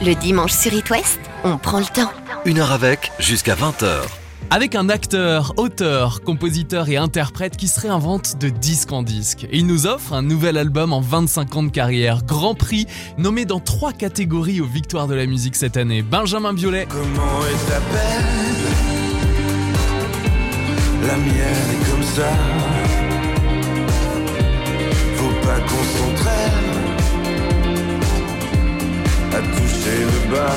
Le dimanche sur It West, on prend le temps. Une heure avec, jusqu'à 20h. Avec un acteur, auteur, compositeur et interprète qui se réinvente de disque en disque. Et il nous offre un nouvel album en 25 ans de carrière, Grand Prix, nommé dans trois catégories aux Victoires de la musique cette année. Benjamin Biolay, Comment est ta peine? La mienne est comme ça. Faut pas qu'on s'entraîne à toucher le bas.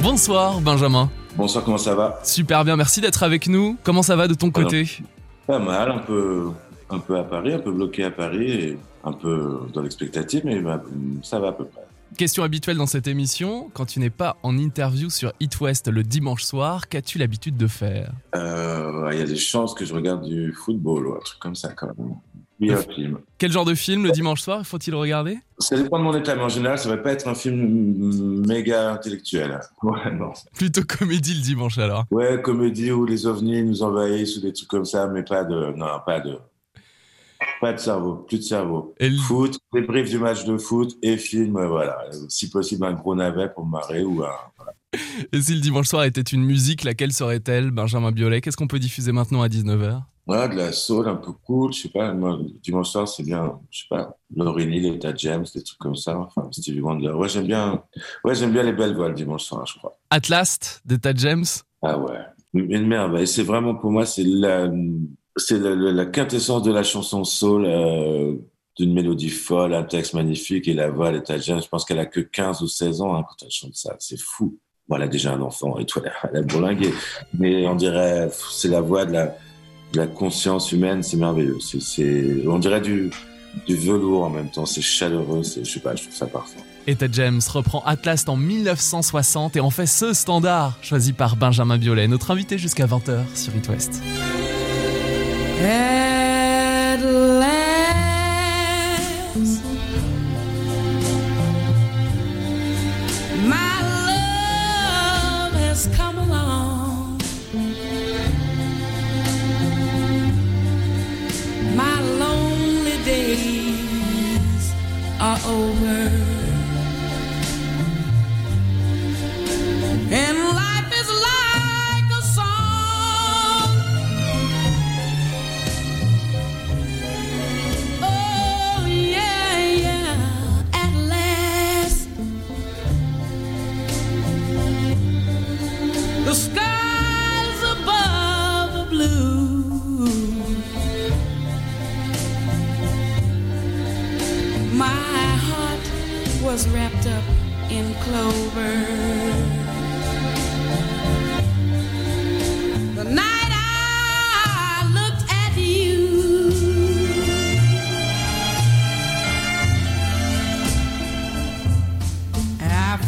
bonsoir Benjamin. Bonsoir, comment ça va? Super bien, merci d'être avec nous. Comment ça va de ton côté? Pas mal, un peu, un peu à Paris, un peu bloqué à Paris, et un peu dans l'expectative, mais bah, ça va à peu près. Question habituelle dans cette émission, quand tu n'es pas en interview sur It West le dimanche soir, qu'as-tu l'habitude de faire? Euh, Il y a des chances que je regarde du football ou un truc comme ça quand même. Oui, un film. Quel genre de film le dimanche soir faut-il regarder? Ça dépend de mon état, mais en général, ça va pas être un film méga intellectuel. Ouais, non. Plutôt comédie le dimanche alors. Ouais, comédie où les ovnis nous envahissent ou des trucs comme ça, mais pas de, non, pas de, pas de cerveau, plus de cerveau. Et le- Foot, débrief du match de foot et film, euh, voilà. Si possible, un gros navet pour me marrer ou un, Et si le dimanche soir était une musique, laquelle serait-elle? Benjamin Biolay, qu'est-ce qu'on peut diffuser maintenant à 19h voilà, de la soul un peu cool, je sais pas, moi, dimanche soir, c'est bien, je sais pas, Laurie Neal, Etta James, des trucs comme ça, enfin, Stevie Wonder. Ouais, j'aime bien, ouais, j'aime bien les belles voix le dimanche soir, je crois. Atlas d'Eta James? Ah ouais, une merveille. C'est vraiment, pour moi, c'est la, c'est la, la- la quintessence de la chanson soul, euh, d'une mélodie folle, un texte magnifique et la voix d'Etta James. Je pense qu'elle a que 15 ou 16 ans, hein, quand elle chante ça. C'est fou. Bon, elle a déjà un enfant et tout, elle a, bourlingué. Mais on dirait, c'est la voix de la, la conscience humaine, c'est merveilleux. C'est, c'est, on dirait du, du velours en même temps. C'est chaleureux, c'est, je sais pas, je trouve ça parfait. Etta James reprend Atlas en 1960 et en fait ce standard choisi par Benjamin Biolay, notre invité jusqu'à 20h sur It West. At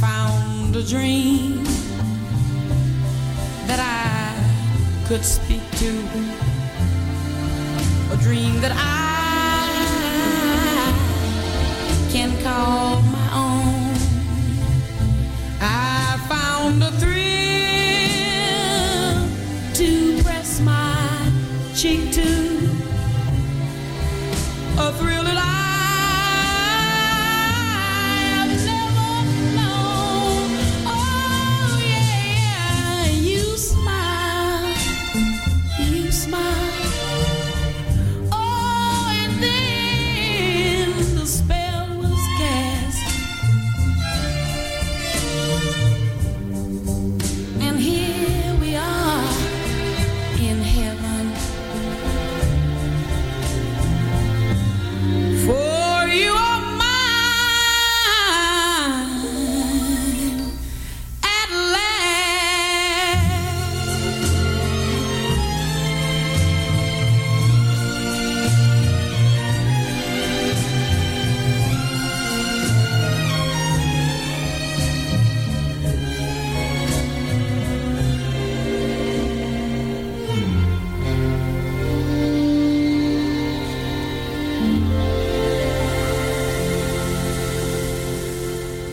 found a dream that I could speak to, a dream that I can call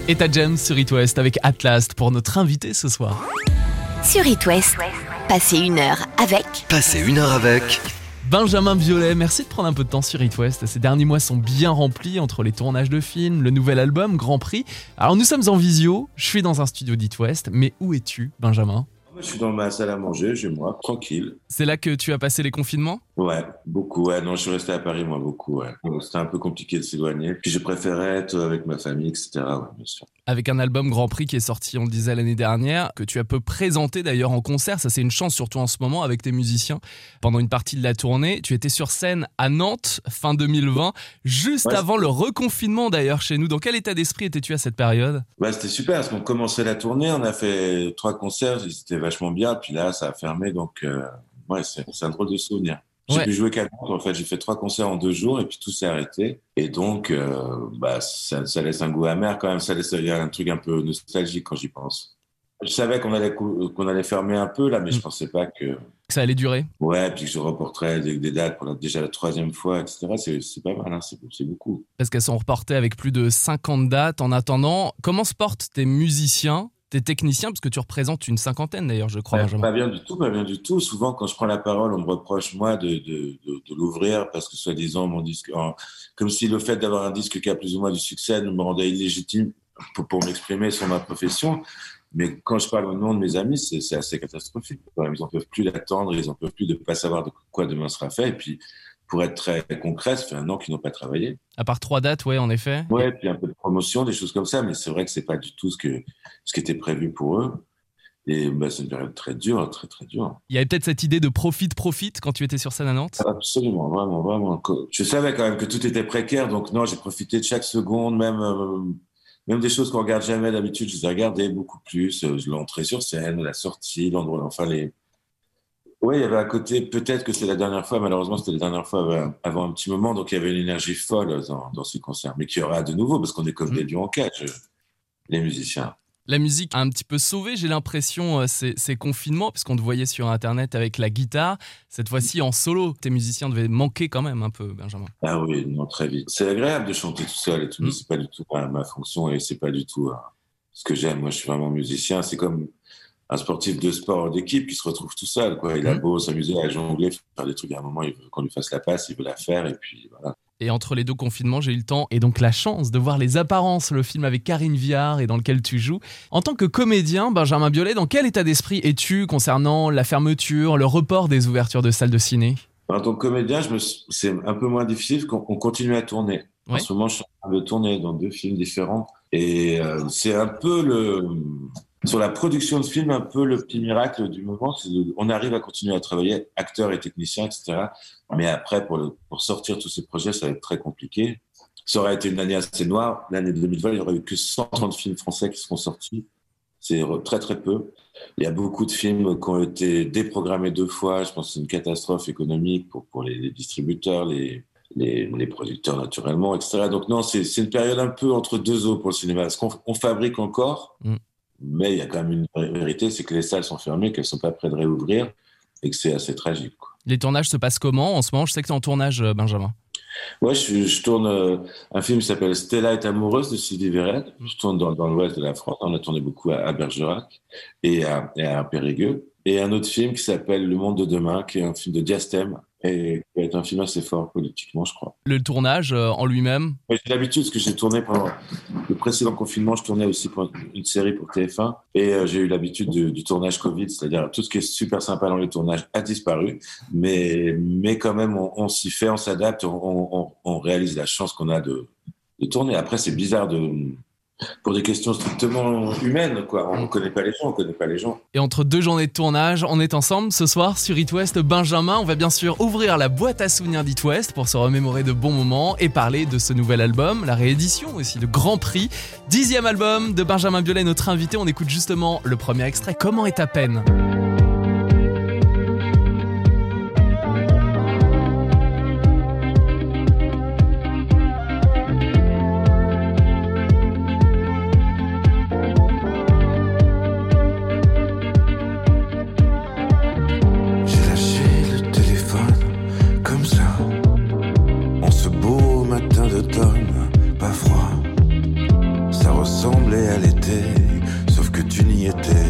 Etta James sur It West avec Atlas pour notre invité ce soir. Sur It West, passez une heure avec Passez une heure avec Benjamin Violet, merci de prendre un peu de temps sur It West. Ces derniers mois sont bien remplis entre les tournages de films, le nouvel album, Grand Prix. Alors nous sommes en visio, je suis dans un studio d'It West, mais où es-tu, Benjamin? Je suis dans ma salle à manger, chez moi, tranquille. C'est là que tu as passé les confinements? Ouais, beaucoup. Ouais, non, je suis resté à Paris, moi, beaucoup. Ouais. C'était un peu compliqué de s'éloigner. Puis je préférais être avec ma famille, etc. Ouais, bien sûr. avec un album Grand Prix qui est sorti, on le disait l'année dernière, que tu as peu présenté d'ailleurs en concert. Ça, c'est une chance, surtout en ce moment, avec tes musiciens. Pendant une partie de la tournée, tu étais sur scène à Nantes, fin 2020, juste Ouais. avant le reconfinement d'ailleurs chez nous. Dans quel état d'esprit étais-tu à cette période? Ouais, c'était super parce qu'on commençait la tournée, on a fait trois concerts, c'était vachement bien. Puis là, ça a fermé, donc euh, ouais, c'est un drôle de souvenir. J'ai Ouais. pu jouer Nantes, en fait. J'ai fait trois concerts en deux jours et puis tout s'est arrêté. Et donc, euh, bah, ça, ça laisse un goût amer quand même. Ça laisse un truc un peu nostalgique quand j'y pense. Je savais qu'on allait qu'on allait fermer un peu là, mais je Mm. pensais pas que ça allait durer ouais, puis que je reporterais des, des dates pour la- déjà la troisième fois, etc. C'est pas mal, hein, c'est c'est beaucoup. Parce qu'elles sont reportées avec plus de 50 dates. En attendant, comment se portent tes musiciens, tes techniciens Parce que tu représentes une cinquantaine d'ailleurs, je crois, Pas, bien du tout, pas bien du tout. Souvent, quand je prends la parole, on me reproche, moi, de, de, de, de l'ouvrir parce que, soi-disant, mon disque, en- comme si le fait d'avoir un disque qui a plus ou moins du succès me rendait illégitime pour, pour m'exprimer sur ma profession. Mais quand je parle au nom de mes amis, c'est assez catastrophique. Ils n'en peuvent plus d'attendre, ils n'en peuvent plus de ne pas savoir de quoi demain sera fait. Et puis, pour être très concret, ça fait un an qu'ils n'ont pas travaillé. À part trois dates, ouais, en effet. Ouais, puis un peu de promotion, des choses comme ça, mais c'est vrai que c'est pas du tout ce que ce qui était prévu pour eux. Et bah, c'est une période très dure, très très dure. Il y avait peut-être cette idée de profite, profite quand tu étais sur scène à Nantes? Absolument, vraiment, vraiment. Je savais quand même que tout était précaire, donc non, j'ai profité de chaque seconde, même euh, même des choses qu'on regarde jamais d'habitude, je les ai regardées beaucoup plus. Euh, L'entrée sur scène, la sortie, l'endroit, enfin les. Oui, il y avait un côté, peut-être que c'est la dernière fois, malheureusement c'était la dernière fois avant- un petit moment, donc il y avait une énergie folle dans, dans ce concert, mais qu'il y aura de nouveau, parce qu'on est comme Mhm. des lions en cage, euh, les musiciens. La musique a un petit peu sauvé, j'ai l'impression, euh, ces, ces confinements, puisqu'on te voyait sur Internet avec la guitare. Cette fois-ci en solo, tes musiciens devaient manquer quand même un peu, Benjamin. Ah oui, non, très vite. C'est agréable de chanter tout seul et tout, mais Mm. c'est pas du tout ma, ma fonction et c'est pas du tout euh, ce que j'aime. Moi, je suis vraiment musicien. C'est comme un sportif de sport d'équipe qui se retrouve tout seul, quoi. Il a Mm. beau s'amuser à jongler, faire des trucs à un moment, il veut qu'on lui fasse la passe, il veut la faire et puis voilà. Et entre les deux confinements, j'ai eu le temps et donc la chance de voir Les Apparences, le film avec Karine Viard et dans lequel tu joues. En tant que comédien, Benjamin Biolay, dans quel état d'esprit es-tu concernant la fermeture, le report des ouvertures de salles de ciné? En tant que comédien, me c'est un peu moins difficile qu'on on continue à tourner. En Ouais. ce moment, je suis en train de tourner dans deux films différents. Et euh, c'est un peu le. Sur la production de films, un peu le petit miracle du moment. c'est on arrive à continuer à travailler, acteurs et techniciens, etc. Mais après, pour, sortir tous ces projets, ça va être très compliqué. Ça aurait été une année assez noire. L'année 2020, il n'y aurait eu que 130 films français qui seront sortis. C'est très, très peu. Il y a beaucoup de films qui ont été déprogrammés deux fois. Je pense que c'est une catastrophe économique pour, les, distributeurs, les, les, producteurs naturellement, etc. Donc non, c'est une période un peu entre deux eaux pour le cinéma. Parce qu'on on fabrique encore, Mm. Mais il y a quand même une vérité, c'est que les salles sont fermées, qu'elles sont pas prêtes de réouvrir et que c'est assez tragique. quoi. Les tournages se passent comment en ce moment? Je sais que tu es en tournage, euh, Benjamin. Ouais, je, je tourne euh, un film qui s'appelle Stella est amoureuse de Sylvie Verret. Je tourne dans, dans l'ouest de la France. On a tourné beaucoup à, à Bergerac et à, et à Périgueux. Et un autre film qui s'appelle Le monde de demain, qui est un film de diastème et qui va être un film assez fort politiquement, je crois. Le tournage euh, en lui-même, J'ai l'habitude, parce que j'ai tourné pendant le précédent confinement, je tournais aussi pour une série pour TF1, et euh, j'ai eu l'habitude du, du tournage Covid, c'est-à-dire tout ce qui est super sympa dans les tournages a disparu, mais, mais quand même, on, on s'y fait, on s'adapte, on, on, on réalise la chance qu'on a de, de tourner. Après, c'est bizarre de, pour des questions strictement humaines, quoi. On ne connaît pas les gens, on connaît pas les gens. Et entre deux journées de tournage, on est ensemble ce soir sur It West. Benjamin, on va bien sûr ouvrir la boîte à souvenirs d'It West pour se remémorer de bons moments et parler de ce nouvel album, la réédition aussi de Grand Prix. Dixième album de Benjamin Biolay, notre invité. On écoute justement le premier extrait. Comment est ta peine? Ressemblait à l'été, sauf que tu n'y étais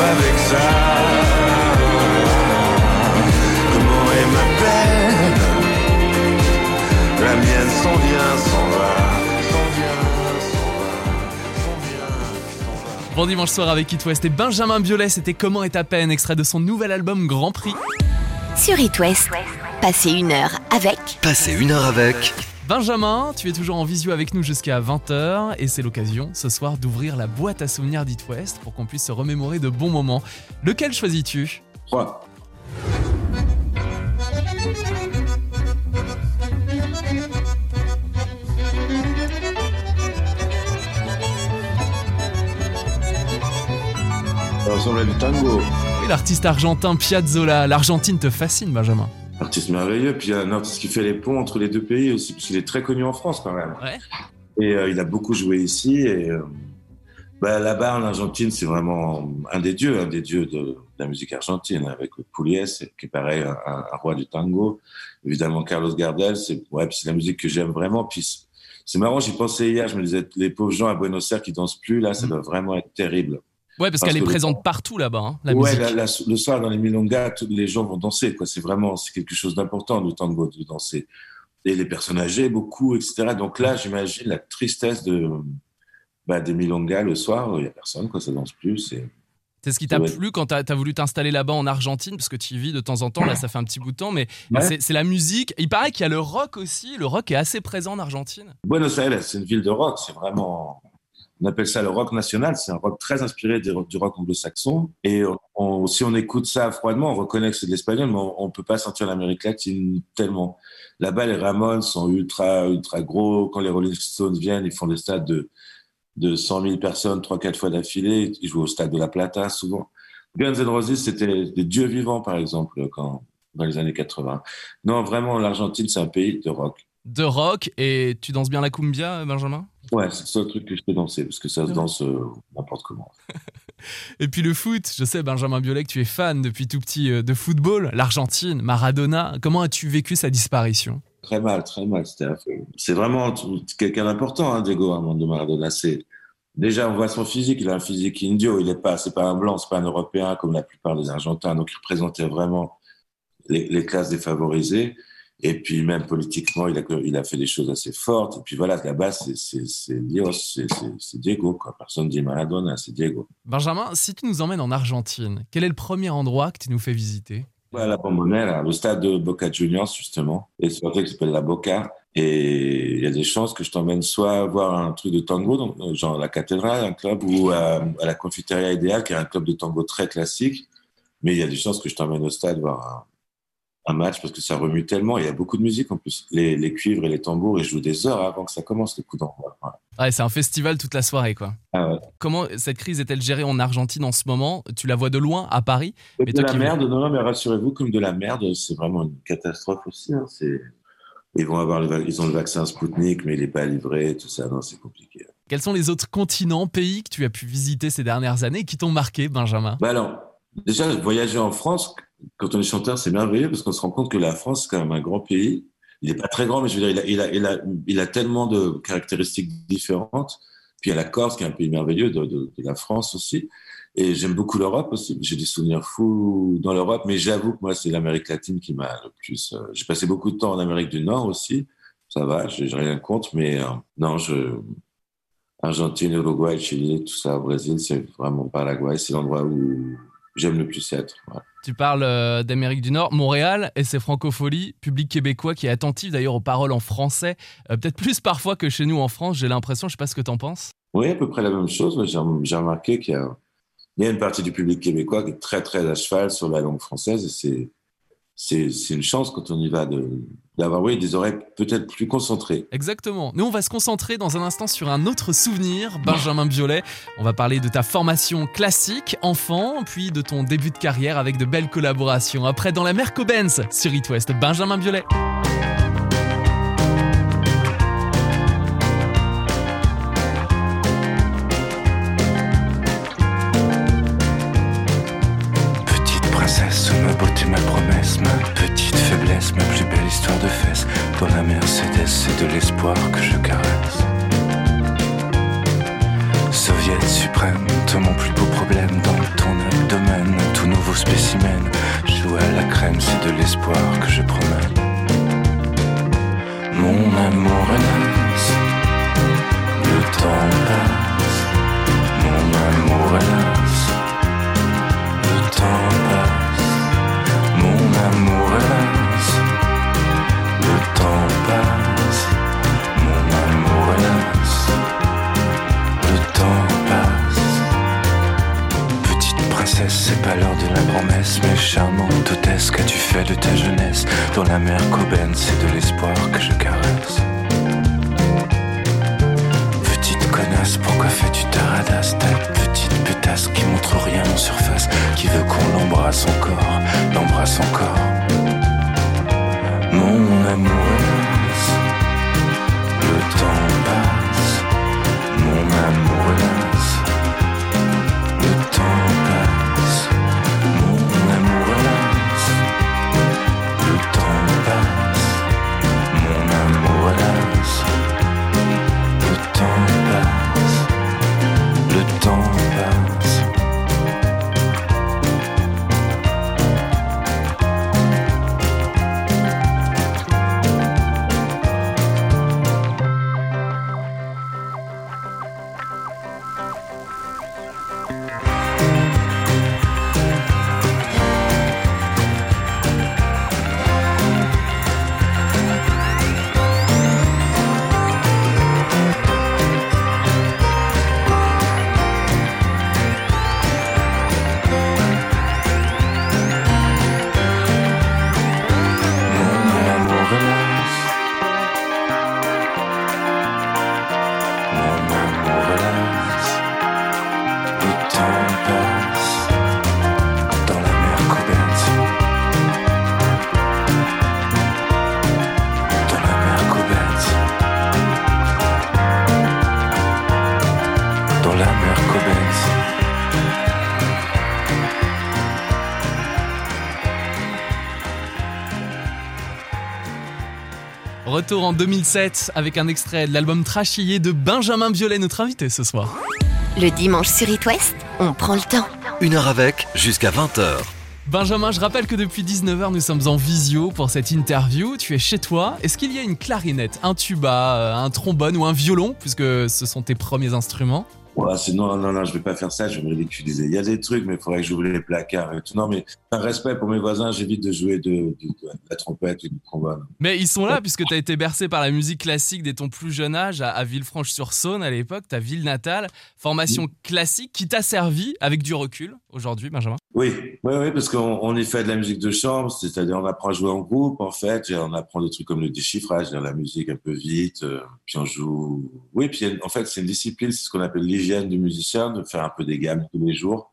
avec ça. Comment est ma peine la mienne s'en vient, s'en va, s'en vient, s'en va, s'en vient, s'en va. Bon dimanche soir avec It West et Benjamin Biolay, c'était Comment est ta peine, extrait de son nouvel album Grand Prix. Sur It West, passez une heure avec Passez une heure avec Benjamin, tu es toujours en visio avec nous jusqu'à 20h et c'est l'occasion ce soir d'ouvrir la boîte à souvenirs d'It West pour qu'on puisse se remémorer de bons moments. Lequel choisis-tu? 3. Ça ressemble à du tango. Oui, l'artiste argentin Piazzolla. L'Argentine te fascine, Benjamin. Artiste merveilleux. Puis un artiste qui fait les ponts entre les deux pays aussi, parce qu'il est très connu en France quand même. Ouais. Et euh, il a beaucoup joué ici. Et euh, bah, là-bas, en Argentine, c'est vraiment un des dieux, un des dieux de la musique argentine, avec Pugliese, qui est pareil, un, un roi du tango. Évidemment, Carlos Gardel, c'est ouais, la musique que j'aime vraiment. Puis c'est- c'est marrant, j'y pensais hier, je me disais, les pauvres gens à Buenos Aires qui dansent plus, là, ça doit vraiment être terrible. Ouais, parce, Parce qu'elle est présente partout là-bas, hein, la ouais, musique. la- la- le soir dans les milongas, tous les gens vont danser. Quoi. C'est vraiment c'est quelque chose d'important le tango de danser. Et les personnes âgées, beaucoup, etc. Donc là, j'imagine la tristesse de bah, des milongas le soir. Il y a personne, quoi, ça danse plus. C'est C'est ce qui t'a Ouais. plu quand t'as as voulu t'installer là-bas en Argentine, parce que tu y vis de temps en temps, là ça fait un petit bout de temps, mais Ouais. c'est la musique. Il paraît qu'il y a le rock aussi, le rock est assez présent en Argentine. Buenos Aires, c'est une ville de rock. C'est vraiment, on appelle ça le rock national. C'est un rock très inspiré du rock anglo-saxon. Et si on écoute ça froidement, on reconnaît que c'est de l'espagnol, mais on, on peut pas sentir l'Amérique latine tellement. Là-bas, les Ramones sont ultra, ultra gros. Quand les Rolling Stones viennent, ils font des stades de de 100 000 personnes, 3-4 fois d'affilée. Ils jouaient au stade de la Plata souvent. Guns N' Roses, c'était des dieux vivants, par exemple, quand, dans les années 80. Non, vraiment, l'Argentine, c'est un pays de rock. De rock, et tu danses bien la cumbia, Benjamin? Ouais, c'est le seul truc que je peux danser, parce que ça se danse euh, n'importe comment. Et puis le foot, je sais, Benjamin Biolay, que tu es fan depuis tout petit euh, de football, l'Argentine, Maradona. Comment as-tu vécu sa disparition? Très mal, très mal. C'est vraiment quelqu'un d'important, hein, Diego Armando Maradona. Déjà on voit son physique. Il a un physique indio. Il est pas, c'est pas un blanc, c'est pas un Européen comme la plupart des Argentins. Donc il représentait vraiment les, les classes défavorisées. Et puis même politiquement, il a, il a fait des choses assez fortes. Et puis voilà, là-bas, c'est, c'est, Dios, Diego. Quoi. Personne dit Maradona, c'est Diego. Benjamin, si tu nous emmènes en Argentine, quel est le premier endroit que tu nous fais visiter? Ouais, la Bombonera, le stade de Boca Juniors, justement. Et c'est un truc qui s'appelle la Boca. Et il y a des chances que je t'emmène soit voir un truc de tango, donc, euh, genre la cathédrale, un club, ou à, à la Confiteria Idéal, qui est un club de tango très classique. Mais il y a des chances que je t'emmène au stade voir un, un match parce que ça remue tellement. Il y a beaucoup de musique en plus. Les, les cuivres et les tambours, ils jouent des heures avant que ça commence le coup d'envoi. Ouais, c'est un festival toute la soirée, quoi. Ah ouais. Comment cette crise est-elle gérée en Argentine en ce moment? Tu la vois de loin, à Paris? Mais de la merde, non, non, mais rassurez-vous, comme de la merde, c'est vraiment une catastrophe aussi. hein. C'est, ils vont avoir le, ils ont le vaccin Spoutnik, mais il n'est pas livré, tout ça, non, c'est compliqué. Quels sont les autres continents, pays que tu as pu visiter ces dernières années qui t'ont marqué, Benjamin? Bah alors, déjà, voyager en France, quand on est chanteur, c'est merveilleux parce qu'on se rend compte que la France, c'est quand même un grand pays. Il n'est pas très grand, mais je veux dire, il a, tellement de caractéristiques différentes. Puis il y a la Corse, qui est un pays merveilleux, de, la France aussi. Et j'aime beaucoup l'Europe aussi. J'ai des souvenirs fous dans l'Europe, mais j'avoue que moi, c'est l'Amérique latine qui m'a le plus. euh, j'ai passé beaucoup de temps en Amérique du Nord aussi. Ça va, j'ai j'ai rien contre, mais euh, non, je. Argentine, Uruguay, Chili, tout ça, Brésil, c'est vraiment Paraguay, c'est l'endroit où j'aime le plus être. Tu parles euh, d'Amérique du Nord, Montréal et ses francopholies, public québécois qui est attentif d'ailleurs aux paroles en français, euh, peut-être plus parfois que chez nous en France, j'ai l'impression, je sais pas ce que t'en penses. Oui, à peu près la même chose. J'ai remarqué qu'il y a, une partie du public québécois qui est très, très à cheval sur la langue française. Et c'est une chance quand on y va de, d'avoir, oui, des oreilles peut-être plus concentrées. Exactement. Nous, on va se concentrer dans un instant sur un autre souvenir, Benjamin Biolay. On va parler de ta formation classique, enfant, puis de ton début de carrière avec de belles collaborations. Après, dans la Merco Benz sur It West, Benjamin Biolay. De fesses. Dans la Mercedes, c'est de l'espoir que je caresse. Soviet suprême, toi mon plus beau problème dans ton abdomen, tout nouveau spécimen. Joue à la crème, c'est de l'espoir que je promène. Mon amour hélas, le temps passe. Mon amour hélas, le temps passe. Mon amour hélas, C'est pas l'heure de la grand-messe, mais charmante hôtesse, qu'as-tu fait de ta jeunesse? Dans la mer Coben, c'est de l'espoir que je caresse. Petite connasse, pourquoi fais-tu ta radasse? Ta petite putasse qui montre rien en surface, qui veut qu'on l'embrasse encore, l'embrasse encore. Mon amour hélas, le temps Retour en 2007 avec un extrait de l'album Trachillé de Benjamin Biolay, notre invité ce soir. Le dimanche sur It West, on prend le temps. Une heure avec, jusqu'à 20h. Benjamin, je rappelle que depuis 19h, nous sommes en visio pour cette interview. Tu es chez toi. Est-ce qu'il y a une clarinette, un tuba, euh, un trombone ou un violon, puisque ce sont tes premiers instruments? Ouais, c'est non, non, non, je vais pas faire ça, je vais me ridiculiser. Il y a des trucs, mais il faudrait que j'ouvre les placards et tout. Non, mais par respect pour mes voisins, j'évite de jouer de, de- de la trompette ou du trombone. Mais ils sont là puisque tu as été bercé par la musique classique dès ton plus jeune âge à, à Villefranche-sur-Saône à l'époque, ta ville natale. Formation classique qui t'a servi avec du recul aujourd'hui, Benjamin? Oui, oui, oui, parce qu'on on y fait de la musique de chambre, c'est-à-dire on apprend à jouer en groupe, en fait, et on apprend des trucs comme le déchiffrage, la musique un peu vite, euh, puis on joue. Oui, puis en fait, c'est une discipline, c'est ce qu'on appelle l'hygiène du musicien, de faire un peu des gammes tous les jours.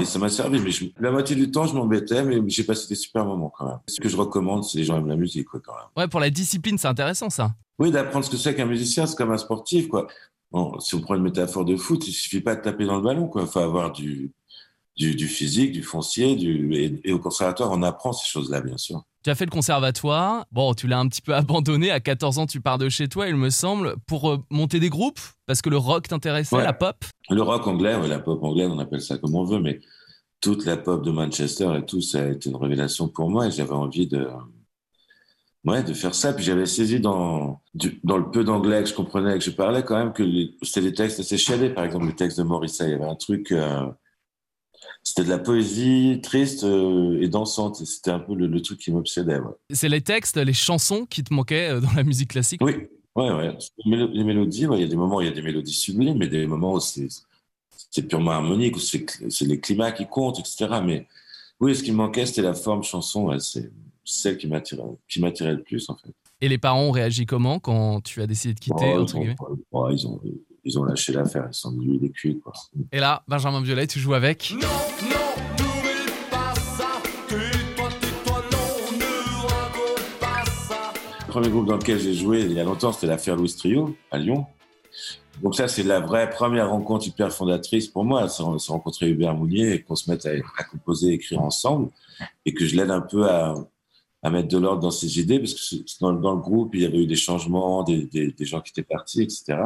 Et ça m'a servi, mais je- la moitié du temps, je m'embêtais, mais j'ai passé des super moments quand même. Ce que je recommande, c'est les gens aiment la musique, quoi, quand même. Ouais, pour la discipline, c'est intéressant ça. Oui, d'apprendre ce que c'est qu'un musicien, c'est comme un sportif, quoi. Bon, si on prend une métaphore de foot, il suffit pas de taper dans le ballon, quoi. Il faut avoir du, du, du physique, du foncier, du, et, et au conservatoire, on apprend ces choses-là, bien sûr. Tu as fait le conservatoire. Bon, tu l'as un petit peu abandonné. À 14 ans, tu pars de chez toi, il me semble, pour euh, monter des groupes? Parce que le rock t'intéressait, Ouais. la pop? Le rock anglais, ouais, la pop anglaise, on appelle ça comme on veut, mais toute la pop de Manchester et tout, ça a été une révélation pour moi et j'avais envie de, ouais, de faire ça. Puis j'avais saisi dans, du- dans le peu d'anglais que je comprenais et que je parlais quand même que c'était des textes assez chialés. Par exemple, les textes de Morrissey, il y avait un truc, euh, c'était de la poésie triste euh, et dansante. C'était un peu le, le truc qui m'obsédait. Ouais. C'est les textes, les chansons qui te manquaient euh, dans la musique classique? Oui, ouais, ouais. Les, mélo- les mélodies, ouais, il y a des moments où il y a des mélodies sublimes, mais des moments où c'est c'est purement harmonique, où c'est c'est les climats qui comptent, etc. Mais oui, ce qui me manquait, c'était la forme chanson. ouais, c'est celle qui m'attirait, qui m'attirait le plus, en fait. Et les parents ont réagi comment quand tu as décidé de quitter Oh, entre ils, guillemets? ont, ouais, ils, ont, ils ont lâché l'affaire, ils sont dit, il est cuit, quoi. Et là, Benjamin Biolay, tu joues avec. Non, non, n'oublie pas ça. Tais-toi, tais-toi, non, ne raconte pas ça. Le premier groupe dans lequel j'ai joué il y a longtemps, c'était l'affaire Louis Trio, à Lyon. Donc ça, c'est la vraie première rencontre hyper fondatrice pour moi. C'est on s'est rencontré Hubert Mounier et qu'on se mette à, à composer, écrire ensemble et que je l'aide un peu à, à mettre de l'ordre dans ses idées parce que dans, dans le groupe, il y avait eu des changements, des, des, des gens qui étaient partis, etc.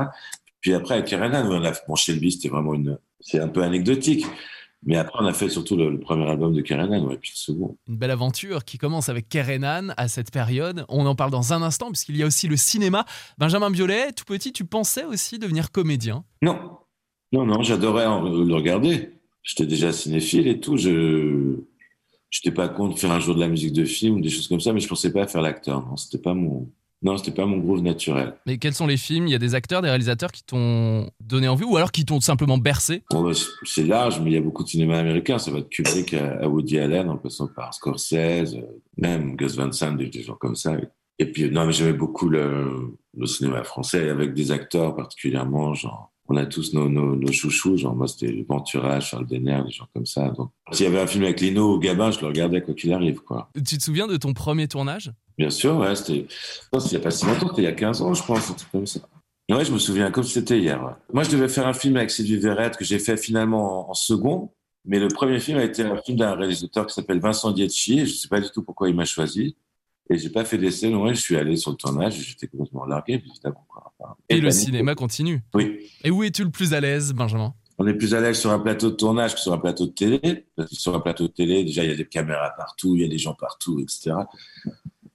Puis après, avec Kerenan, on a, bon, Shelby, c'était vraiment une, c'est un peu anecdotique. Mais après, on a fait surtout le, le premier album de Kerenan, ouais, puis le second. Une belle aventure qui commence avec Kerenan à cette période. On en parle dans un instant puisqu'il y a aussi le cinéma. Benjamin Biolay, tout petit, tu pensais aussi devenir comédien? Non, non, non, j'adorais en- le regarder. J'étais déjà cinéphile et tout. Je n'étais pas contre faire un jour de la musique de film ou des choses comme ça, mais je pensais pas faire l'acteur. Non, c'était pas mon, non, c'était pas mon groove naturel. Mais quels sont les films? Il y a des acteurs, des réalisateurs qui t'ont donné envie ou alors qui t'ont simplement bercé? Bon, bah, c'est- large, mais il y a beaucoup de cinéma américain. Ça va de Kubrick à, Woody Allen, en passant par Scorsese, euh, même Gus Van Sant, des, des gens comme ça. Et puis, non, mais j'aimais beaucoup le, le cinéma français, avec des acteurs particulièrement, genre, on a tous nos, nos, nos chouchous, genre, moi, c'était Ventura, Charles Denner, des gens comme ça. Donc, s'il y avait un film avec Lino ou Gabin, je le regardais quoi qu'il arrive, quoi. Tu te souviens de ton premier tournage? Bien sûr, ouais, c'était, qu'il n'y a pas si longtemps, c'était il y a 15 ans, je pense, un truc comme ça. Ouais, je me souviens comme c'était hier. ouais. Moi, je devais faire un film avec Sylvie Verrette que j'ai fait finalement en, en second, mais le premier film a été un film d'un réalisateur qui s'appelle Vincent Dietchi, et je ne sais pas du tout pourquoi il m'a choisi. Et j'ai pas fait d'essai, non, ouais, je suis allé sur le tournage, et j'étais complètement largué, évidemment. Quoi. Enfin, Et le cinéma continue. Oui. Et où es-tu le plus à l'aise, Benjamin? On est plus à l'aise sur un plateau de tournage que sur un plateau de télé. Parce que sur un plateau de télé, déjà, il y a des caméras partout, il y a des gens partout, etc.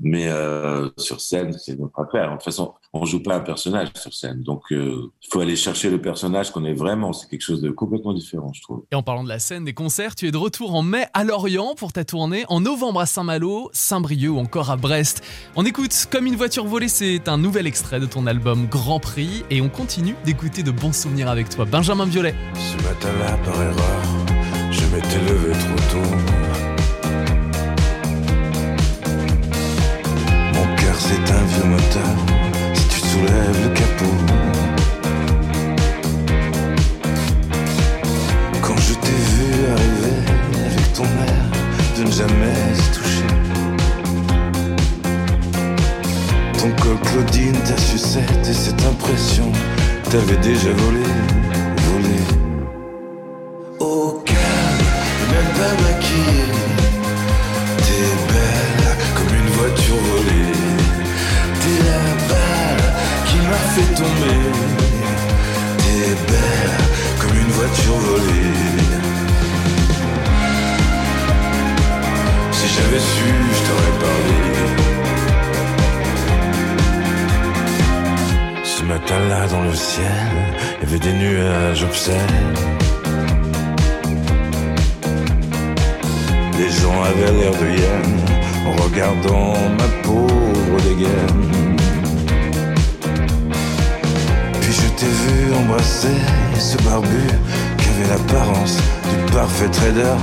Mais euh, sur scène, c'est notre affaire. De toute façon, on joue pas un personnage sur scène. Donc, il faut aller chercher le personnage qu'on est vraiment. C'est quelque chose de complètement différent, je trouve. Et en parlant de la scène des concerts, tu es de retour en mai à Lorient pour ta tournée, en novembre à Saint-Malo, Saint-Brieuc ou encore à Brest. On écoute Comme une voiture volée, c'est un nouvel extrait de ton album Grand Prix et on continue d'écouter de bons souvenirs avec toi. Benjamin Violet. Ce matin-là, par erreur, je m'étais levé trop tôt. C'est un vieux moteur. Si tu soulèves le capot. Quand je t'ai vu arriver avec ton air de ne jamais y toucher. Ton col Claudine, ta sucette et cette impression. T'avais déjà volé, volé. Au m'a fait tomber. T'es belle comme une voiture volée. Si j'avais su, je t'aurais parlé. Ce matin-là dans le ciel, il y avait des nuages obscènes. Les gens avaient l'air de hyènes en regardant ma pauvre dégaine. T'ai vu embrasser ce barbu qui avait l'apparence du parfait trader.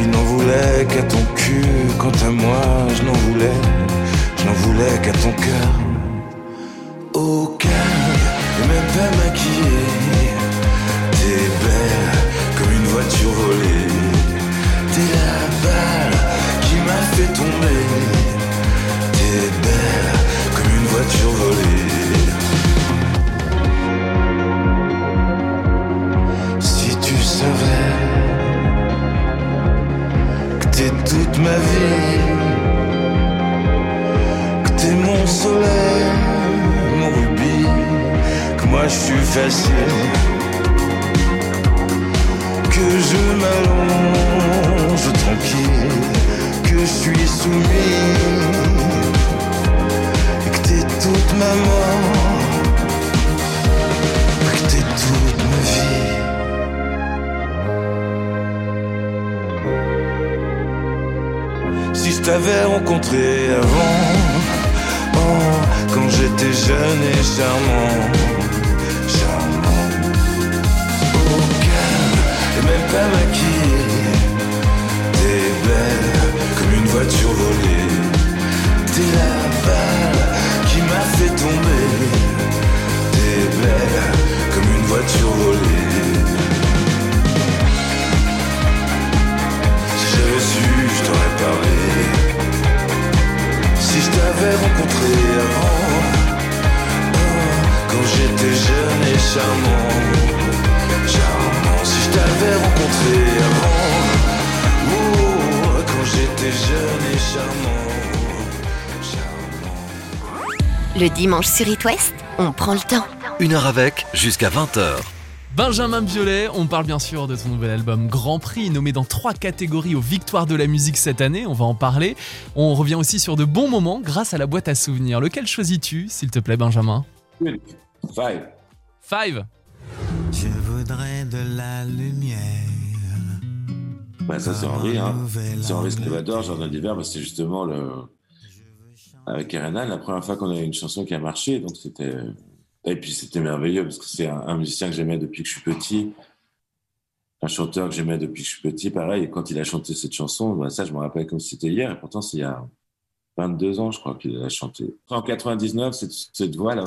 Il n'en voulait qu'à ton cul, quant à moi, je n'en voulais, je n'en voulais qu'à ton cœur. Au calme, et même pas maquillée, t'es belle comme une voiture volée. T'es la balle qui m'a fait tomber. T'es belle comme une voiture volée. Toute ma vie, que t'es mon soleil, mon rubis, que moi je suis facile, que je m'allonge tranquille, que je suis soumis, et que t'es toute ma mort, t'avais rencontré avant, oh, quand j'étais jeune et charmant, charmant, au calme et même pas maquillée, t'es belle comme une voiture volée, t'es la balle qui m'a fait tomber, t'es belle comme une voiture volée. Je t'avais rencontré avant, oh, quand j'étais jeune et charmant, charmant. Si je t'avais rencontré avant, oh, quand j'étais jeune et charmant, charmant. Le dimanche sur It West, on prend le temps. Une heure avec, jusqu'à 20h. Benjamin Biolay, on parle bien sûr de ton nouvel album Grand Prix, nommé dans trois catégories aux victoires de la musique cette année, on va en parler. On revient aussi sur de bons moments grâce à la boîte à souvenirs. Lequel choisis-tu, s'il te plaît, Benjamin Five. Five Je voudrais de la lumière. Bah, ça, c'est Henri. Hein. C'est Henri angle. Sclevador, Jardin d'hiver. Bah, c'est justement le. Avec Erenal, la première fois qu'on a eu une chanson qui a marché. Donc, c'était. Et puis, c'était merveilleux parce que c'est un, musicien que j'aimais depuis que je suis petit. Un chanteur que j'aimais depuis que je suis petit. Pareil, et quand il a chanté cette chanson, bah, ça, je me rappelle comme si c'était hier. Et pourtant, c'est il y a 22 ans, je crois, qu'il a chanté. En 99, cette, voix, là,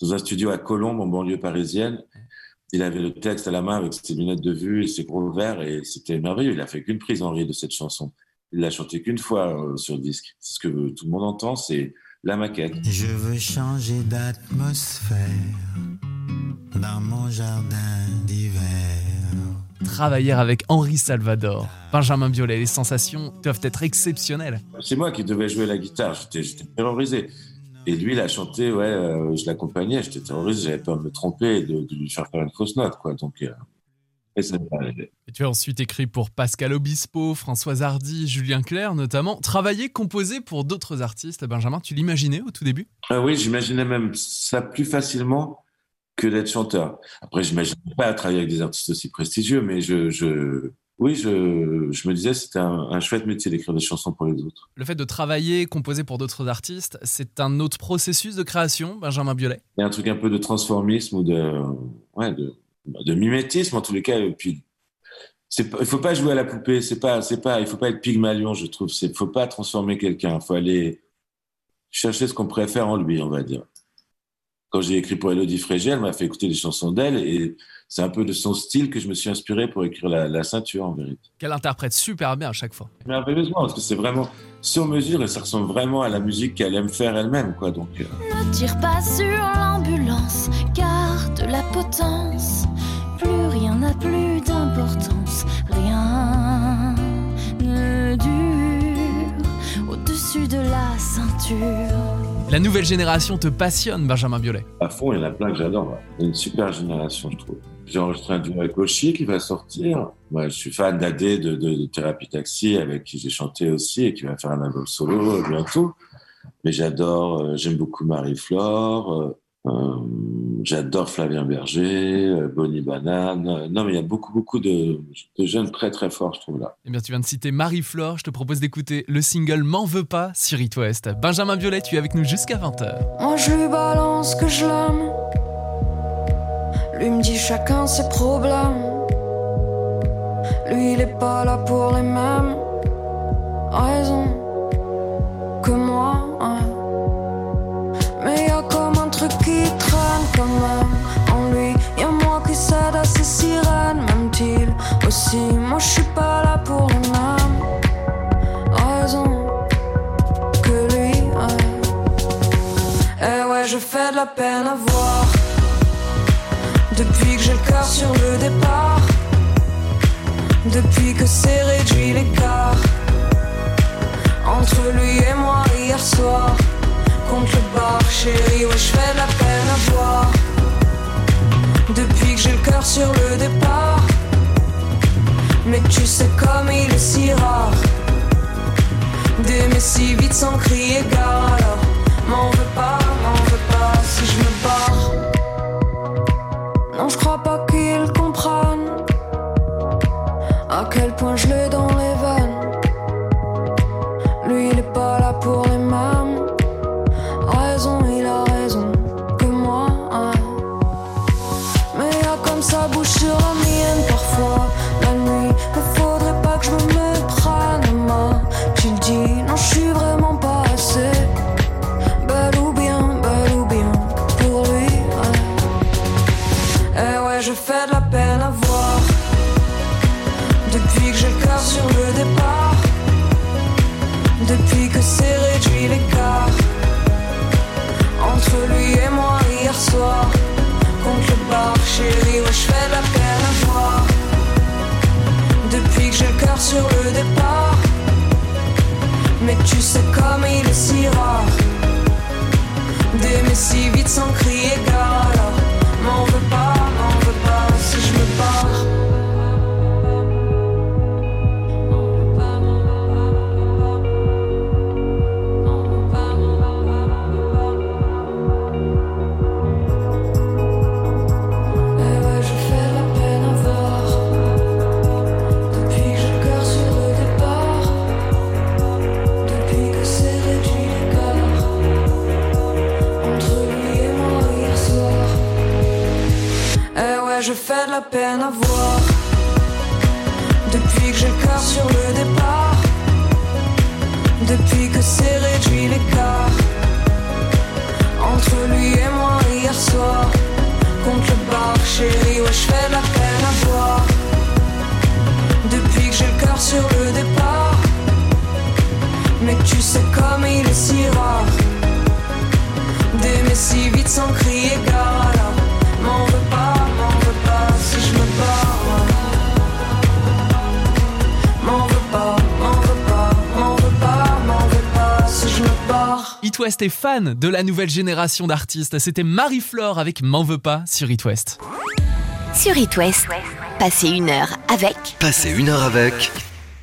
dans- un studio à Colombes, en banlieue parisienne, il avait le texte à la main avec ses lunettes de vue et ses gros verres et c'était merveilleux. Il a fait qu'une prise Henri de cette chanson. Il l'a chanté qu'une fois euh, sur disque. C'est ce que tout le monde entend, c'est la maquette. Je veux changer d'atmosphère dans mon jardin d'hiver. Travailler avec Henri Salvador. Benjamin Biolay, les sensations doivent être exceptionnelles. C'est moi qui devais jouer la guitare. J'étais, j'étais terrorisé. Et lui, il a chanté, ouais, euh, je l'accompagnais, j'étais terrorisé, j'avais peur de me tromper de, de lui faire faire une fausse note, quoi. Donc, euh, et tu as ensuite écrit pour Pascal Obispo, Françoise Hardy, Julien Clerc notamment. Travailler, composer pour d'autres artistes, Benjamin, tu l'imaginais au tout début? Ah oui, j'imaginais même ça plus facilement que d'être chanteur. Après, j'imaginais pas travailler avec des artistes aussi prestigieux, mais je, je oui, je, je me disais que c'était un, un chouette métier d'écrire des chansons pour les autres. Le fait de travailler, composer pour d'autres artistes, c'est un autre processus de création, Benjamin Biolay? Il y a un truc un peu de transformisme ou de, ouais, de, de mimétisme en tous les cas. Et puis, il faut pas jouer à la poupée. C'est pas, c'est pas, il faut pas être Pygmalion, je trouve. C'est, faut pas transformer quelqu'un. Il faut aller chercher ce qu'on préfère en lui, on va dire. Quand j'ai écrit pour Elodie Frégé, elle m'a fait écouter des chansons d'elle et c'est un peu de son style que je me suis inspiré pour écrire la, la ceinture, en vérité. Qu'elle interprète super bien à chaque fois. Merveilleusement, parce que c'est vraiment sur mesure et ça ressemble vraiment à la musique qu'elle aime faire elle-même, quoi. Donc, euh, Ne tire pas sur l'ambulance, garde la potence. Plus rien n'a plus d'importance, rien ne dure au-dessus de la ceinture. La nouvelle génération te passionne, Benjamin Biolay. à fond, il y en a plein que j'adore. C'est une super génération, je trouve. J'ai enregistré un duo avec Oshi qui va sortir. Moi, je suis fan d'AD de, de, de Thérapie Taxi avec qui j'ai chanté aussi et qui va faire un album solo bientôt. mais j'adore, euh, j'aime beaucoup Marie-Flore. euh, j'adore Flavien Berger, euh, Bonnie Banane. Euh, Non, mais il y a beaucoup, beaucoup de, de jeunes très, très forts, je trouve là. Eh bien, tu viens de citer Marie-Flore. Je te propose d'écouter le single M'en veux pas sur It West. Benjamin Biolay, tu es avec nous jusqu'à 20h. Moi je lui balance que je l'aime. Lui me dit chacun ses problèmes. Lui il est pas là pour les mêmes raisons que moi. Qui traîne quand même en lui. Y a moi qui cède à ses sirènes, même-t-il aussi. Moi je suis pas là pour les mêmes raisons que lui. ouais. Eh ouais, je fais de la peine à voir. Depuis que j'ai le cœur sur le départ. Depuis que c'est réduit l'écart. Entre lui et moi hier soir. Contre le bar, chérie, ouais, je fais de la peine à voir. Depuis que j'ai le cœur sur le départ. Mais tu sais comme il est si rare d'aimer si vite sans crier gare alors m'en veux pas, m'en veux pas si je me barre non je crois It West est fan de la nouvelle génération d'artistes. C'était Marie-Flore avec M'en veux pas sur It West. Sur It West, passez une heure avec Passez une heure avec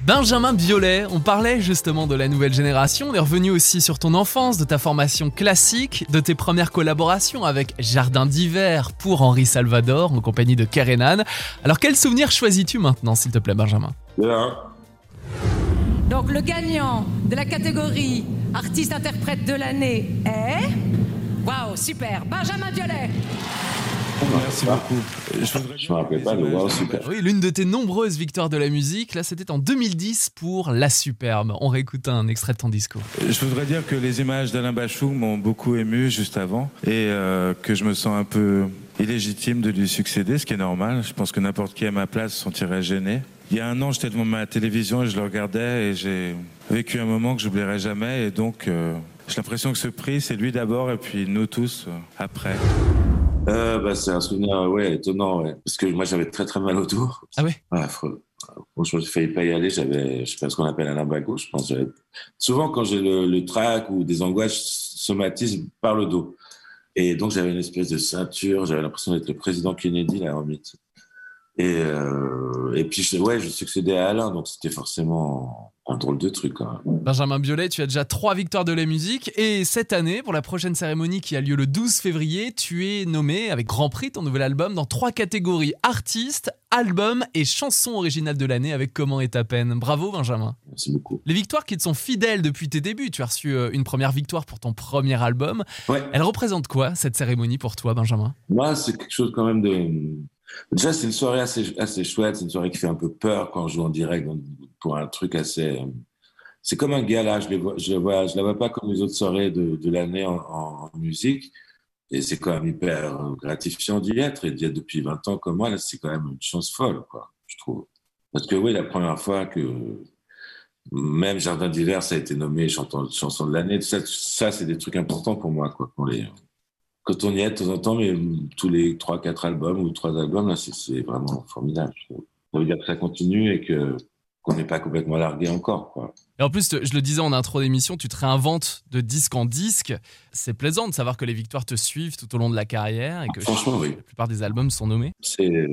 Benjamin Biolay, on parlait justement de la nouvelle génération, on est revenu aussi sur ton enfance, de ta formation classique, de tes premières collaborations avec Jardin d'hiver pour Henri Salvador en compagnie de Kerenan. Alors quel souvenir choisis-tu maintenant s'il te plaît Benjamin? Donc le gagnant de la catégorie artiste-interprète de l'année est... Waouh, super, Benjamin Violet merci beaucoup. Je me rappelle pas de wow, super. Oui, l'une de tes nombreuses victoires de la musique, là c'était en 2010 pour La Superbe. On réécoute un extrait de ton discours. Je voudrais dire que les images d'Alain Bachou m'ont beaucoup ému juste avant et euh, que je me sens un peu illégitime de lui succéder, ce qui est normal. Je pense que n'importe qui à ma place se sentirait gêné. Il y a un an, j'étais devant ma télévision et je le regardais et j'ai vécu un moment que j'oublierai jamais et donc euh, j'ai l'impression que ce prix, c'est lui d'abord et puis nous tous euh, après. Euh, bah, c'est un souvenir ouais, étonnant, ouais. parce que moi j'avais très très mal au dos. Ah ouais? Ouais, affreux. Franchement, j'ai failli pas y aller. J'avais, je sais pas ce qu'on appelle un limbago. Je pense. j'avais- Souvent, quand j'ai le, le trac ou des angoisses, je somatise par le dos. Et donc, j'avais une espèce de ceinture. J'avais l'impression d'être le président Kennedy là en Et euh, et puis, je, ouais, je succédais à Alain, donc c'était forcément un drôle de truc quand même. Benjamin Biolay, tu as déjà trois victoires de la musique et cette année, pour la prochaine cérémonie qui a lieu le 12 février, tu es nommé avec Grand Prix ton nouvel album dans trois catégories artiste, album et chanson originale de l'année avec Comment est ta peine. Bravo Benjamin. Merci beaucoup. Les victoires qui te sont fidèles depuis tes débuts, tu as reçu euh, une première victoire pour ton premier album. Ouais. Elle représente quoi cette cérémonie pour toi Benjamin? Moi, c'est quelque chose quand même de. Déjà, c'est une soirée assez, assez chouette. C'est une soirée qui fait un peu peur quand on joue en direct pour un truc assez. C'est comme un gala. Je ne je je la vois pas comme les autres soirées de, de l'année en, musique. Et c'est quand même hyper gratifiant d'y être. Et d'y être depuis 20 ans comme moi, là, c'est quand même une chance folle, quoi, je trouve. Parce que oui, la première fois que même Jardin d'hiver, ça a été nommé chanson, chanson de l'année. Ça, ça c'est des trucs importants pour moi, quoi. Pour les, quand on y est de temps en temps, mais tous les trois, quatre albums ou trois albums, là, c'est, vraiment formidable. Ça veut dire que ça continue et que qu'on n'est pas complètement largué encore, quoi. Et en plus, je le disais en intro d'émission, tu te réinventes de disque en disque. C'est plaisant de savoir que les victoires te suivent tout au long de la carrière et que Franchement, oui. la plupart des albums sont nommés. C'est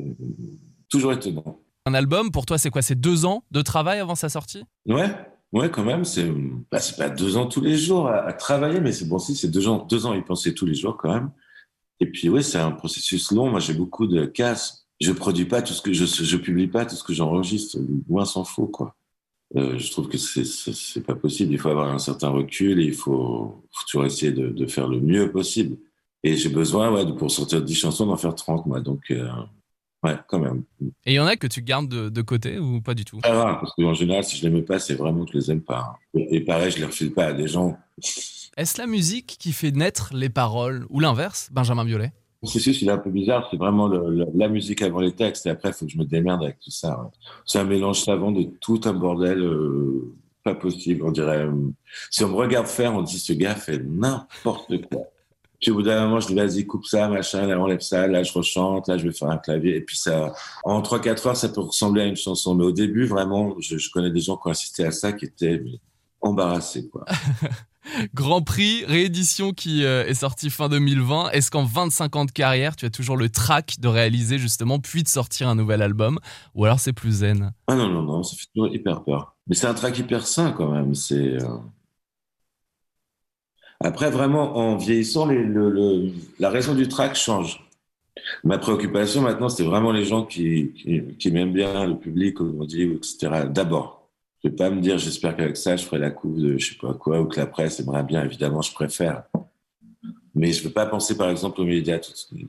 toujours étonnant. Un album, pour toi, c'est quoi? C'est deux ans de travail avant sa sortie? Ouais, ouais, quand même. C'est, bah, pas deux ans tous les jours à, travailler, mais c'est bon, si, c'est deux ans, deux ans y penser tous les jours quand même. Et puis, oui, c'est un processus long. Moi, j'ai beaucoup de casse. Je produis pas tout ce que je, je publie pas tout ce que j'enregistre. Loin s'en faut, quoi. Euh, je trouve que c'est, pas possible. Il faut avoir un certain recul et il faut, toujours essayer de, de faire le mieux possible. Et j'ai besoin, ouais, de- pour sortir 10 chansons, d'en faire 30, moi. Donc, euh, ouais, quand même. Et il y en a que tu gardes de, de côté ou pas du tout? Très rare, parce qu'en général, si je les mets pas, c'est vraiment que je les aime pas. Et, pareil, je les refile pas à des gens. Est-ce la musique qui fait naître les paroles ou l'inverse, Benjamin Biolay? Le processus, il est un peu bizarre. C'est vraiment le- le- la musique avant les textes. Et après, il faut que je me démerde avec tout ça. C'est un mélange savant de tout un bordel euh, pas possible. On dirait. euh, si on me regarde faire, on dit ce gars fait n'importe quoi. Puis au bout d'un moment, je dis vas-y, coupe ça, machin, là, enlève ça, là, je rechante, là, je vais faire un clavier. Et puis ça, en 3-4 heures, ça peut ressembler à une chanson. Mais au début, vraiment, je, je connais des gens qui ont assisté à ça qui étaient embarrassés, quoi. Grand Prix, réédition qui euh, est sortie fin 2020. Est-ce qu'en 25 ans de carrière, tu as toujours le trac de réaliser justement, puis de sortir un nouvel album? Ou alors c'est plus zen? Ah non, non, non, ça fait toujours hyper peur. Mais c'est un track hyper sain quand même. C'est. euh, Après, vraiment, en vieillissant, les- le- le- la raison du track change. Ma préoccupation maintenant, c'est vraiment les gens qui, qui, qui m'aiment bien, le public, comme on dit, etc. D'abord. Je vais pas me dire, j'espère qu'avec ça, je ferai la coupe de je sais pas quoi, ou que la presse aimerait bien. Évidemment, je préfère. Mais je veux pas penser, par exemple, aux médias.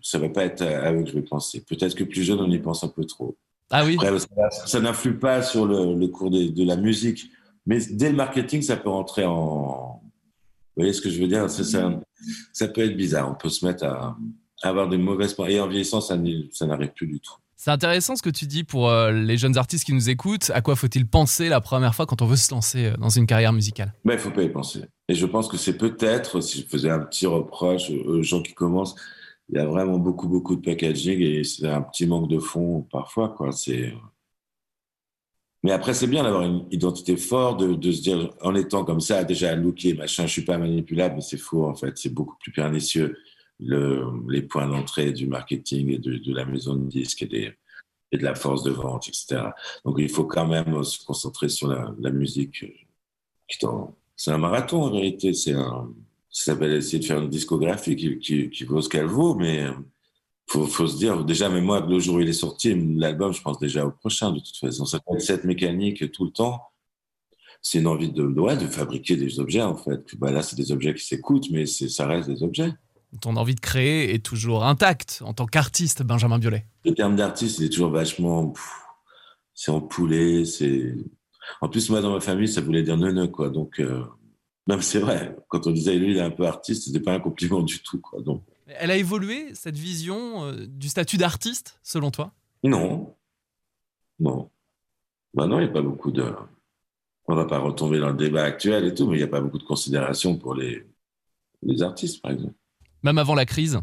Ça va pas être à eux que je vais penser. Peut-être que plus jeune, on y pense un peu trop. Ah oui Après, ça, ça n'influe pas sur le, le cours des- de, la musique. Mais dès le marketing, ça peut rentrer en. Vous voyez ce que je veux dire? Ça, ça, ça peut être bizarre. On peut se mettre à, à avoir des mauvaises. Et en vieillissant, ça, ça n'arrive plus du tout. C'est intéressant ce que tu dis pour euh, les jeunes artistes qui nous écoutent. À quoi faut-il penser la première fois quand on veut se lancer euh, dans une carrière musicale? Mais il faut pas y penser. Et je pense que c'est peut-être, si je faisais un petit reproche aux gens qui commencent, il y a vraiment beaucoup, beaucoup de packaging et c'est un petit manque de fond parfois. Quoi. C'est... Mais après, c'est bien d'avoir une identité forte, de, se dire, en étant comme ça, déjà looké, machin, je suis pas manipulable, mais c'est faux en fait. C'est beaucoup plus pernicieux, le, les points d'entrée du marketing et de, la maison de disques et, de la force de vente, etc. Donc il faut quand même se concentrer sur la, la musique. t'en- C'est un marathon en vérité. C'est un, ça s'appelle essayer de faire une discographie qui, vaut ce qu'elle vaut, mais faut, faut se dire déjà, mais moi, le jour où il est sorti, l'album, je pense déjà au prochain de toute façon. Ça fait cette mécanique tout le temps. C'est une envie de, ouais, de fabriquer des objets en fait. Bah, là, c'est des objets qui s'écoutent, mais ça reste des objets. Ton envie de créer est toujours intacte en tant qu'artiste, Benjamin Biolay. Le terme d'artiste, il est toujours vachement. c'est en poulet, c'est. En plus, moi, dans ma famille, ça voulait dire neuneu, quoi. Donc, euh, même c'est vrai, quand on disait lui, il est un peu artiste, c'était pas un compliment du tout, quoi. Donc, Elle a évolué, cette vision euh, du statut d'artiste, selon toi? Non. Non. Bah non, il n'y a pas beaucoup de. On va pas retomber dans le débat actuel et tout, mais il n'y a pas beaucoup de considération pour les, les artistes, par exemple. Même avant la crise?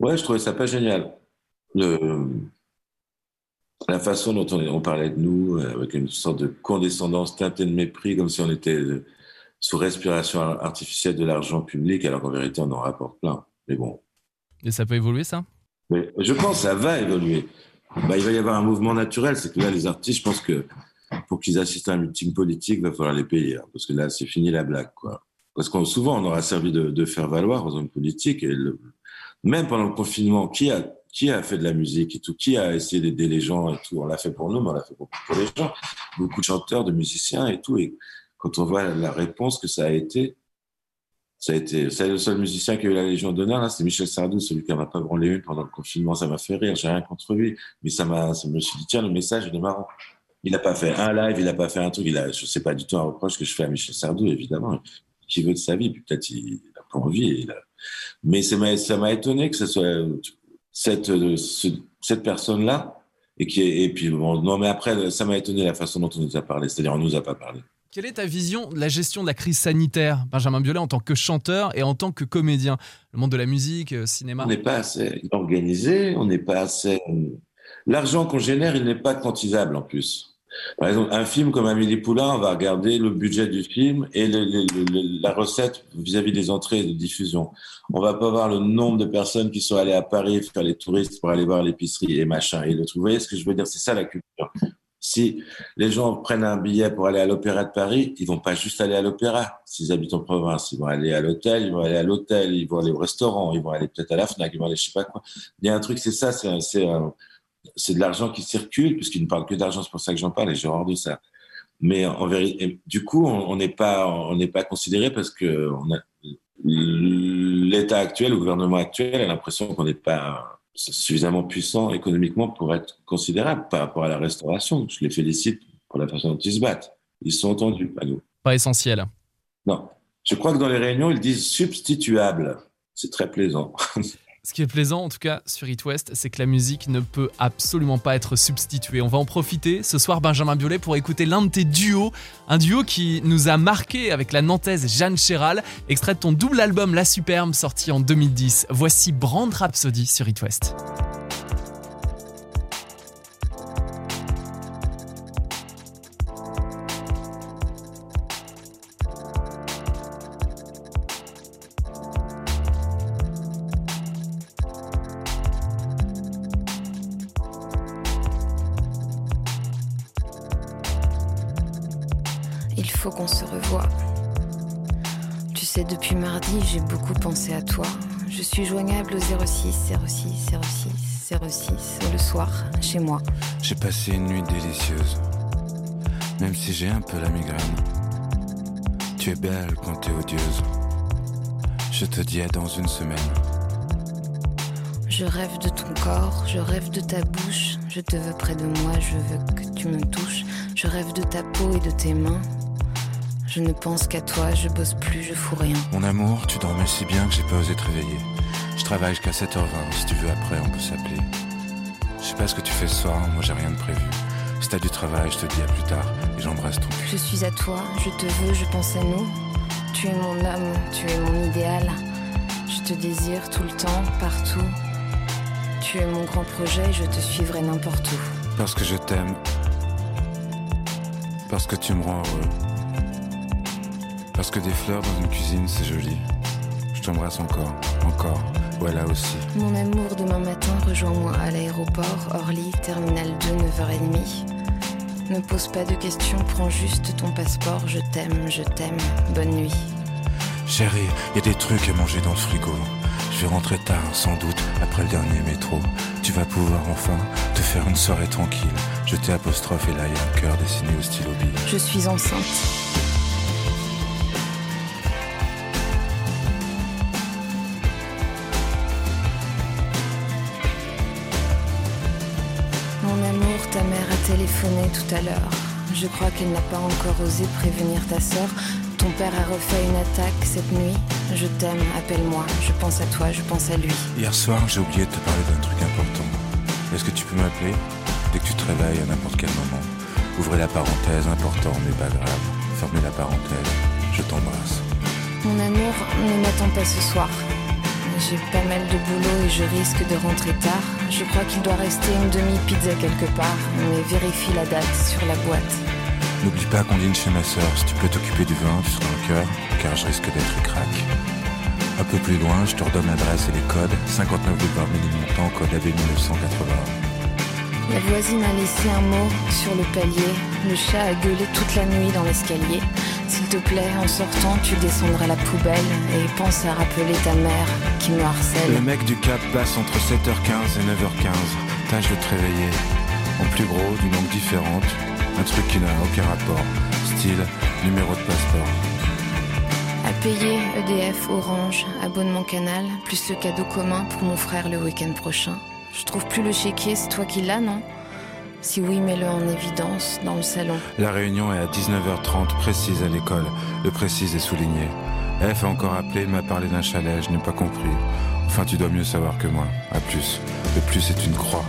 Ouais, je trouvais ça pas génial. Le, la façon dont on, on parlait de nous, euh, avec une sorte de condescendance teintée de mépris, comme si on était euh, sous respiration artificielle de l'argent public, alors qu'en vérité, on en rapporte plein. Mais bon. Et ça peut évoluer, ça? Je pense que ça va évoluer. Bah, il va y avoir un mouvement naturel, c'est que là, les artistes, je pense que pour qu'ils assistent à un meeting politique, va falloir les payer. hein, parce que là, c'est fini la blague, quoi. Parce qu'on souvent, on aura servi de, faire valoir aux hommes politiques. Même pendant le confinement, qui a, qui a fait de la musique et tout Qui a essayé d'aider les gens et tout On l'a fait pour nous, mais on l'a fait pour, pour les gens. Beaucoup de chanteurs, de musiciens et tout. Et quand on voit la réponse que ça a été, ça c'est le seul musicien qui a eu la Légion d'honneur, c'est Michel Sardou, celui qui en a pas branlé une pendant le confinement. Ça m'a fait rire, j'ai rien contre lui. Mais ça m'a, ça me suis dit, tiens, le message, il est marrant. Il n'a pas fait un live, il n'a pas fait un truc. Il a, sais pas du tout un reproche que je fais à Michel Sardou, évidemment. Qui veut de sa vie, peut-être il n'a pas envie. Mais ça m'a, étonné que ce soit cette, ce- cette personne-là. Et, qui et puis, non, mais après, ça m'a étonné la façon dont on nous a parlé. C'est-à-dire, on nous a pas parlé. Quelle est ta vision de la gestion de la crise sanitaire, Benjamin Biolay, en tant que chanteur et en tant que comédien? Le monde de la musique, euh, cinéma On n'est pas assez organisé, on n'est pas assez. L'argent qu'on génère, il n'est pas quantisable en plus. Par exemple, un film comme Amélie Poulain, on va regarder le budget du film et la recette vis-à-vis des entrées et de diffusion. On va pas voir le nombre de personnes qui sont allées à Paris faire les touristes pour aller voir l'épicerie et machin et le truc. Vous voyez ce que je veux dire C'est ça la culture. Si les gens prennent un billet pour aller à l'Opéra de Paris, ils vont pas juste aller à l'Opéra. S'ils habitent en province, ils vont aller à l'hôtel, ils vont aller à l'hôtel, ils vont aller au restaurant, ils vont aller peut-être à la Fnac, ils vont aller je sais pas quoi. Il y a un truc, c'est ça, c'est c'est de l'argent qui circule, puisqu'il ne parle que d'argent, c'est pour ça que j'en parle et j'ai horreur de ça. Mais en vérité, du coup, on n'est pas, on pas considéré parce que l'État actuel, le gouvernement actuel, a l'impression qu'on n'est pas suffisamment puissant économiquement pour être considérable par rapport à la restauration. Je les félicite pour la façon dont ils se battent. Ils sont entendus, pas nous. Pas essentiel. Non. Je crois que dans les réunions, ils disent substituable. C'est très plaisant. Ce qui est plaisant, en tout cas, sur It West, c'est que la musique ne peut absolument pas être substituée. On va en profiter ce soir, Benjamin Biolay, pour écouter l'un de tes duos. Un duo qui nous a marqué avec la nantaise Jeanne Chéral, extrait de ton double album La Superbe, sorti en 2010. Voici Brand Rhapsody sur It West. J'ai beaucoup pensé à toi. Je suis joignable au 06 06 06 06 le soir, chez moi. J'ai passé une nuit délicieuse, même si j'ai un peu la migraine. Tu es belle quand t'es odieuse. Je te dis à dans une semaine. Je rêve de ton corps, je rêve de ta bouche. Je te veux près de moi, je veux que tu me touches. Je rêve de ta peau et de tes mains. Je ne pense qu'à toi, je bosse plus, je fous rien. Mon amour, tu dormais si bien que j'ai pas osé te réveiller. Je travaille jusqu'à 7h20, si tu veux après on peut s'appeler. Je sais pas ce que tu fais ce soir, moi j'ai rien de prévu. Si t'as du travail, je te dis à plus tard et j'embrasse ton cul. Je suis à toi, je te veux, je pense à nous. Tu es mon homme, tu es mon idéal. Je te désire tout le temps, partout. Tu es mon grand projet, je te suivrai n'importe où. Parce que je t'aime. Parce que tu me rends heureux. Parce que des fleurs dans une cuisine, c'est joli. Je t'embrasse encore, encore. Voilà aussi. Mon amour, demain matin, rejoins-moi à l'aéroport, Orly, terminal 2, 9h30. Ne pose pas de questions, prends juste ton passeport. Je t'aime, je t'aime. Bonne nuit. Chérie, y a des trucs à manger dans le frigo. Je vais rentrer tard, sans doute, après le dernier métro. Tu vas pouvoir enfin te faire une soirée tranquille. Je t'ai apostrophe et là y a un cœur dessiné au stylo bille. Je suis enceinte. Téléphoné tout à l'heure. Je crois qu'elle n'a pas encore osé prévenir ta sœur. Ton père a refait une attaque cette nuit. Je t'aime, appelle-moi. Je pense à toi, je pense à lui. Hier soir, j'ai oublié de te parler d'un truc important. Est-ce que tu peux m'appeler? Dès que tu te réveilles à n'importe quel moment. Ouvrez la parenthèse, important mais pas grave. Fermez la parenthèse, je t'embrasse. Mon amour, ne m'attends pas ce soir. J'ai pas mal de boulot et je risque de rentrer tard. Je crois qu'il doit rester une demi-pizza quelque part, mais vérifie la date sur la boîte. N'oublie pas qu'on dîne chez ma sœur. Si tu peux t'occuper du vin, tu seras un cœur, car je risque d'être crack. Un peu plus loin, je te redonne l'adresse et les codes. 59 boulevard Ménilmontant, code AB 1980. La voisine a laissé un mot sur le palier. Le chat a gueulé toute la nuit dans l'escalier. S'il te plaît, en sortant, tu descendras la poubelle et pense à rappeler ta mère qui me harcèle. Le mec du cap passe entre 7h15 et 9h15. Tâche de te réveiller. En plus gros, d'une langue différente. Un truc qui n'a aucun rapport. Style, numéro de passeport. À payer EDF, Orange, abonnement canal, plus le cadeau commun pour mon frère le week-end prochain. Je trouve plus le chéquier, c'est toi qui l'as, non? Si oui, mets-le en évidence dans le salon. La réunion est à 19h30, précise à l'école. Le précise est souligné. F a encore appelé, il m'a parlé d'un chalet, je n'ai pas compris. Enfin, tu dois mieux savoir que moi. À plus. Le plus est une croix.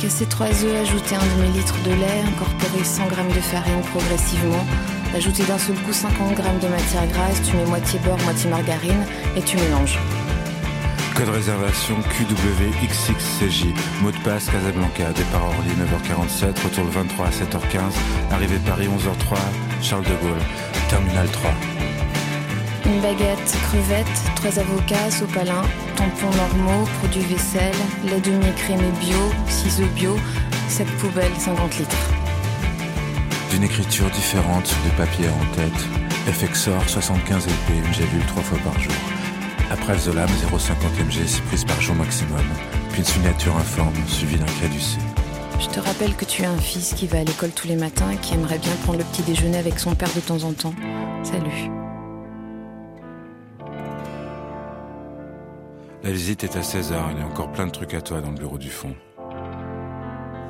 Casser trois œufs, ajouter un demi-litre de lait, incorporer 100 g de farine progressivement, ajouter d'un seul coup 50 g de matière grasse, tu mets moitié beurre, moitié margarine et tu mélanges. Code réservation QWXXCJ. Mot de passe Casablanca. Départ Orly 9h47. Retour le 23 à 7h15. Arrivée Paris 11h03. Charles de Gaulle. Terminal 3. Une baguette, crevettes, trois avocats, sopalin, tampons normaux, produits vaisselle, lait demi-écrémé bio, ciseaux bio, sac poubelle 50 litres. D'une écriture différente, de papier en tête. FXOR 75 LP, une gélule trois fois par jour. Après Zolam 0,50 mg, 6 prises par jour maximum. Puis une signature informe, suivie d'un caducé. Je te rappelle que tu as un fils qui va à l'école tous les matins et qui aimerait bien prendre le petit déjeuner avec son père de temps en temps. Salut. La visite est à 16h, il y a encore plein de trucs à toi dans le bureau du fond.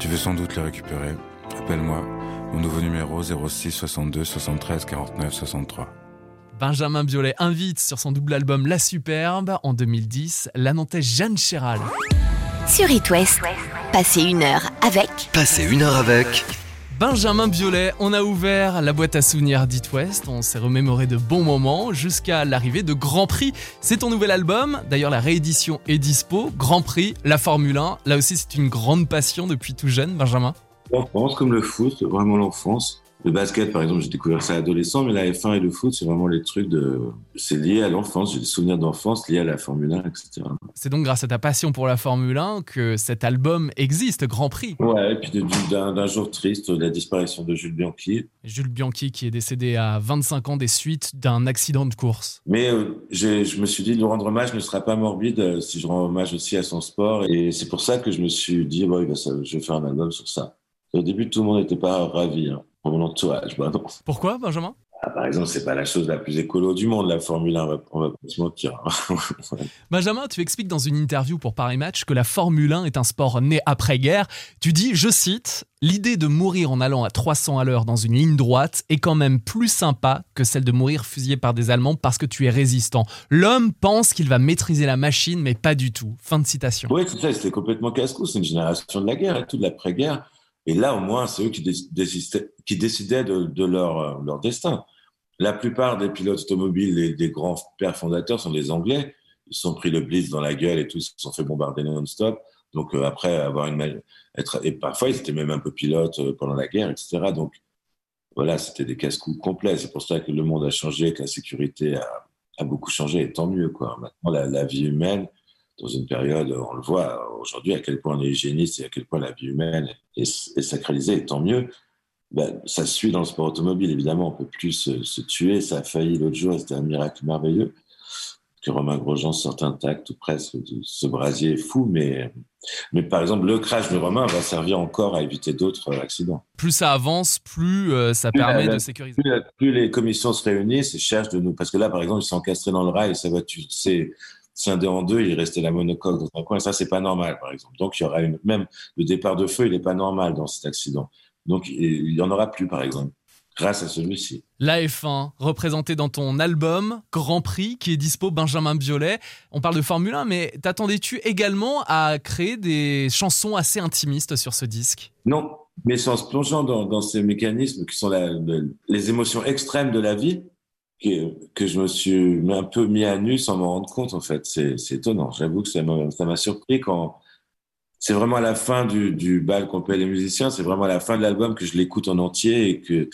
Tu veux sans doute le récupérer Appelle-moi. Mon nouveau numéro 06 62 73 49 63. Benjamin Biolay invite sur son double album La Superbe en 2010 la Nantaise Jeanne Chéral. Sur It West, passez une heure avec Passez une heure avec Benjamin Biolay, on a ouvert la boîte à souvenirs d'It West, on s'est remémoré de bons moments jusqu'à l'arrivée de Grand Prix. C'est ton nouvel album, d'ailleurs la réédition est dispo, Grand Prix, la Formule 1, là aussi c'est une grande passion depuis tout jeune, Benjamin. L'enfance, comme le foot, vraiment l'enfance. Le basket, par exemple, j'ai découvert ça adolescent, mais la F1 et le foot, c'est vraiment les trucs de. C'est lié à l'enfance. J'ai des souvenirs d'enfance liés à la Formule 1, etc. C'est donc grâce à ta passion pour la Formule 1 que cet album existe, Grand Prix. Ouais, et puis d'un jour triste, la disparition de Jules Bianchi. Jules Bianchi qui est décédé à 25 ans des suites d'un accident de course. Mais euh, je me suis dit, lui rendre hommage ne sera pas morbide euh, si je rends hommage aussi à son sport. Et c'est pour ça que je me suis dit, bon, je vais faire un album sur ça. Au début, tout le monde n'était pas ravi. Hein, pour mon entourage, bah non. Pourquoi, Benjamin? Ah, par exemple, c'est pas la chose la plus écolo du monde, la Formule 1, on va, on va pas se mentir. hein. Benjamin, tu expliques dans une interview pour Paris Match que la Formule 1 est un sport né après-guerre. Tu dis, je cite, L'idée de mourir en allant à 300 à l'heure dans une ligne droite est quand même plus sympa que celle de mourir fusillé par des Allemands parce que tu es résistant. L'homme pense qu'il va maîtriser la machine, mais pas du tout. Fin de citation. Oui, c'est ça, c'était complètement casse-cou. C'est une génération de la guerre et tout, de l'après-guerre. Et là, au moins, c'est eux qui, dé- décidaient, de, euh, leur destin. La plupart des pilotes automobiles, les, des grands pères fondateurs sont des Anglais. Ils sont pris le blitz dans la gueule et tout, ils se sont fait bombarder non-stop. Donc, euh, après avoir une. Être, et parfois, ils étaient même un peu pilotes euh, pendant la guerre, etc. Donc, voilà, c'était des casse-coups complets. C'est pour ça que le monde a changé, que la sécurité a, beaucoup changé, et tant mieux, quoi. Maintenant, la vie humaine, dans une période, on le voit aujourd'hui, à quel point on est hygiéniste et à quel point la vie humaine est, est sacralisée, et tant mieux. Ben, ça suit dans le sport automobile, évidemment, on peut plus se, se tuer. Ça a failli l'autre jour, c'était un miracle merveilleux que Romain Grosjean sorte intact ou presque de ce brasier fou. Mais, mais par exemple, le crash de Romain va servir encore à éviter d'autres accidents. Plus ça avance, plus euh, ça Plus permet la- de sécuriser. Plus, plus les commissions se réunissent et cherchent de nous. Parce que là, par exemple, ils sont encastrés dans le rail et sa voiture s'est scindée en deux, il restait la monocoque dans un coin. Et ça, c'est pas normal, par exemple. Donc, il y aura une, même le départ de feu, il n'est pas normal dans cet accident. Donc, il y en aura plus, par exemple, grâce à celui-ci. La F1, représentée dans ton album Grand Prix, qui est dispo Benjamin Biolay. On parle de Formule 1, mais t'attendais-tu également à créer des chansons assez intimistes sur ce disque? Non, mais c'est en se plongeant dans, dans ces mécanismes qui sont la- les émotions extrêmes de la vie que, que je me suis un peu mis à nu sans m'en rendre compte, en fait. C'est étonnant. J'avoue que ça m'a ça m'a surpris quand. C'est vraiment à la fin du, du bal qu'on paie les musiciens, c'est vraiment à la fin de l'album que je l'écoute en entier et que,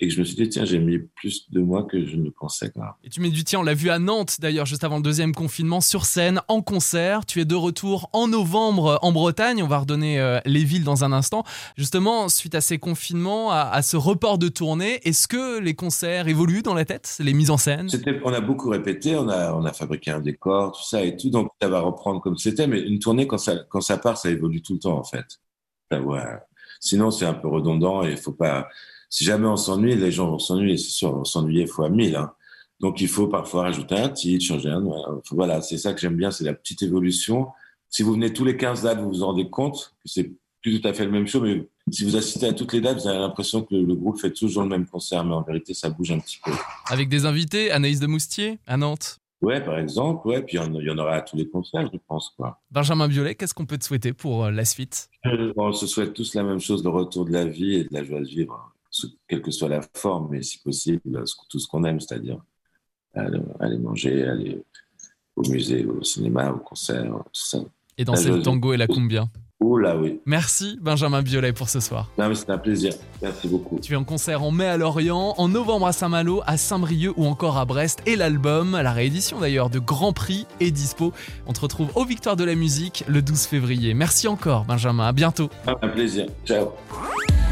et que je me suis dit, tiens, j'ai mis plus de moi que je ne pensais. Quoi. Et tu mets du tien, on l'a vu à Nantes d'ailleurs, juste avant le deuxième confinement, sur scène, en concert. Tu es de retour en novembre en Bretagne. On va redonner euh, les villes dans un instant. Justement, suite à ces confinements, à, à ce report de tournée, est-ce que les concerts évoluent dans la tête? Les mises en scène? On a beaucoup répété, on a, on a fabriqué un décor, tout ça et tout, donc ça va reprendre comme c'était. Mais une tournée, quand ça, quand ça part, ça évolue tout le temps en fait. Ouais. Sinon, c'est un peu redondant et il faut pas. Si jamais on s'ennuie, les gens vont s'ennuyer, c'est sûr, on va s'ennuyer fois mille. Hein. Donc il faut parfois rajouter un titre, changer un. Voilà, c'est ça que j'aime bien, c'est la petite évolution. Si vous venez tous les 15 dates, vous vous rendez compte que c'est plus tout à fait le même show, mais si vous assistez à toutes les dates, vous avez l'impression que le groupe fait toujours le même concert, mais en vérité, ça bouge un petit peu. Avec des invités, Anaïs de Moustier à Nantes? Ouais, par exemple, ouais, puis il y en- il y en aura à tous les concerts, je pense, quoi. Benjamin Biolay, qu'est-ce qu'on peut te souhaiter pour euh, la suite? On se souhaite tous la même chose, le retour de la vie et de la joie de vivre, hein. Quelle que soit la forme, mais si possible, tout ce qu'on aime, c'est-à-dire aller, manger, aller au musée, au cinéma, au concert, tout ça. Et danser le tango et la cumbia. Ouh là, oui. Merci Benjamin Biolay pour ce soir. Non, mais c'était un plaisir. Merci beaucoup. Tu es en concert en mai à Lorient, en novembre à Saint-Malo, à Saint-Brieuc ou encore à Brest. Et l'album, la réédition d'ailleurs de Grand Prix, est dispo. On te retrouve aux Victoires de la musique le 12 février. Merci encore Benjamin, à bientôt. Un plaisir. Ciao.